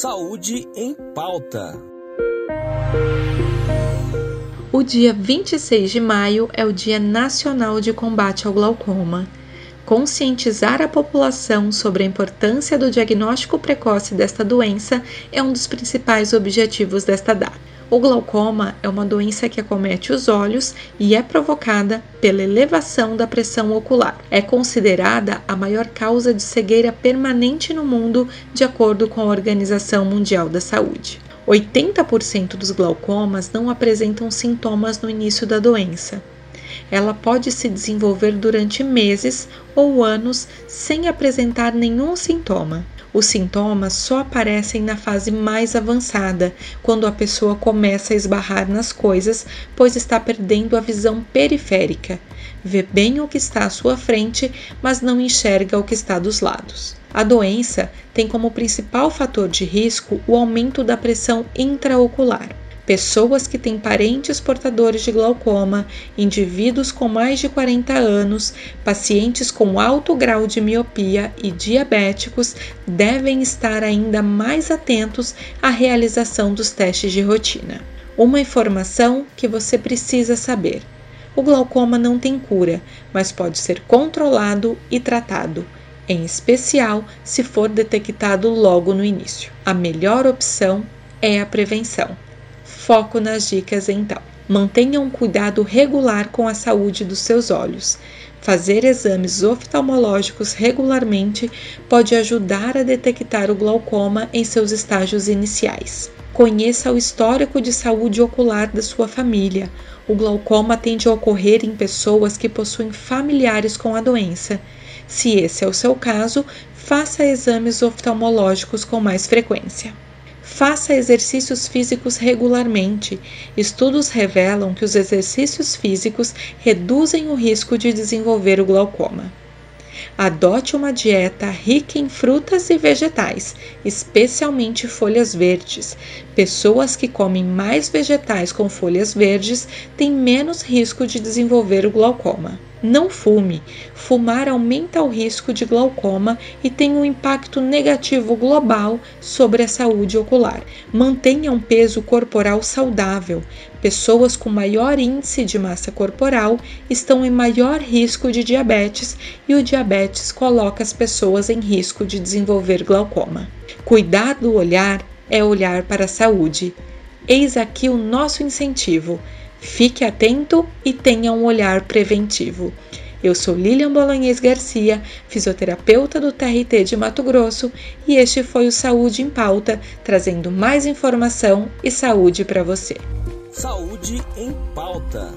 Saúde em Pauta. O dia 26 de maio é o Dia Nacional de Combate ao Glaucoma. Conscientizar a população sobre a importância do diagnóstico precoce desta doença é um dos principais objetivos desta data. O glaucoma é uma doença que acomete os olhos e é provocada pela elevação da pressão ocular. É considerada a maior causa de cegueira permanente no mundo, de acordo com a Organização Mundial da Saúde. 80% dos glaucomas não apresentam sintomas no início da doença. Ela pode se desenvolver durante meses ou anos sem apresentar nenhum sintoma. Os sintomas só aparecem na fase mais avançada, quando a pessoa começa a esbarrar nas coisas, pois está perdendo a visão periférica. Vê bem o que está à sua frente, mas não enxerga o que está dos lados. A doença tem como principal fator de risco o aumento da pressão intraocular pessoas que têm parentes portadores de glaucoma, indivíduos com mais de 40 anos, pacientes com alto grau de miopia e diabéticos devem estar ainda mais atentos à realização dos testes de rotina. Uma informação que você precisa saber: o glaucoma não tem cura, mas pode ser controlado e tratado em especial se for detectado logo no início. A melhor opção é a prevenção. Foco nas dicas então. Mantenha um cuidado regular com a saúde dos seus olhos. Fazer exames oftalmológicos regularmente pode ajudar a detectar o glaucoma em seus estágios iniciais. Conheça o histórico de saúde ocular da sua família. O glaucoma tende a ocorrer em pessoas que possuem familiares com a doença. Se esse é o seu caso, faça exames oftalmológicos com mais frequência. Faça exercícios físicos regularmente. Estudos revelam que os exercícios físicos reduzem o risco de desenvolver o glaucoma. Adote uma dieta rica em frutas e vegetais, especialmente folhas verdes. Pessoas que comem mais vegetais com folhas verdes têm menos risco de desenvolver o glaucoma. Não fume. Fumar aumenta o risco de glaucoma e tem um impacto negativo global sobre a saúde ocular. Mantenha um peso corporal saudável. Pessoas com maior índice de massa corporal estão em maior risco de diabetes e o diabetes coloca as pessoas em risco de desenvolver glaucoma. Cuidar do olhar é olhar para a saúde. Eis aqui o nosso incentivo Fique atento e tenha um olhar preventivo. Eu sou Lilian Bolognese Garcia, fisioterapeuta do TRT de Mato Grosso, e este foi o Saúde em Pauta, trazendo mais informação e saúde para você. Saúde em Pauta.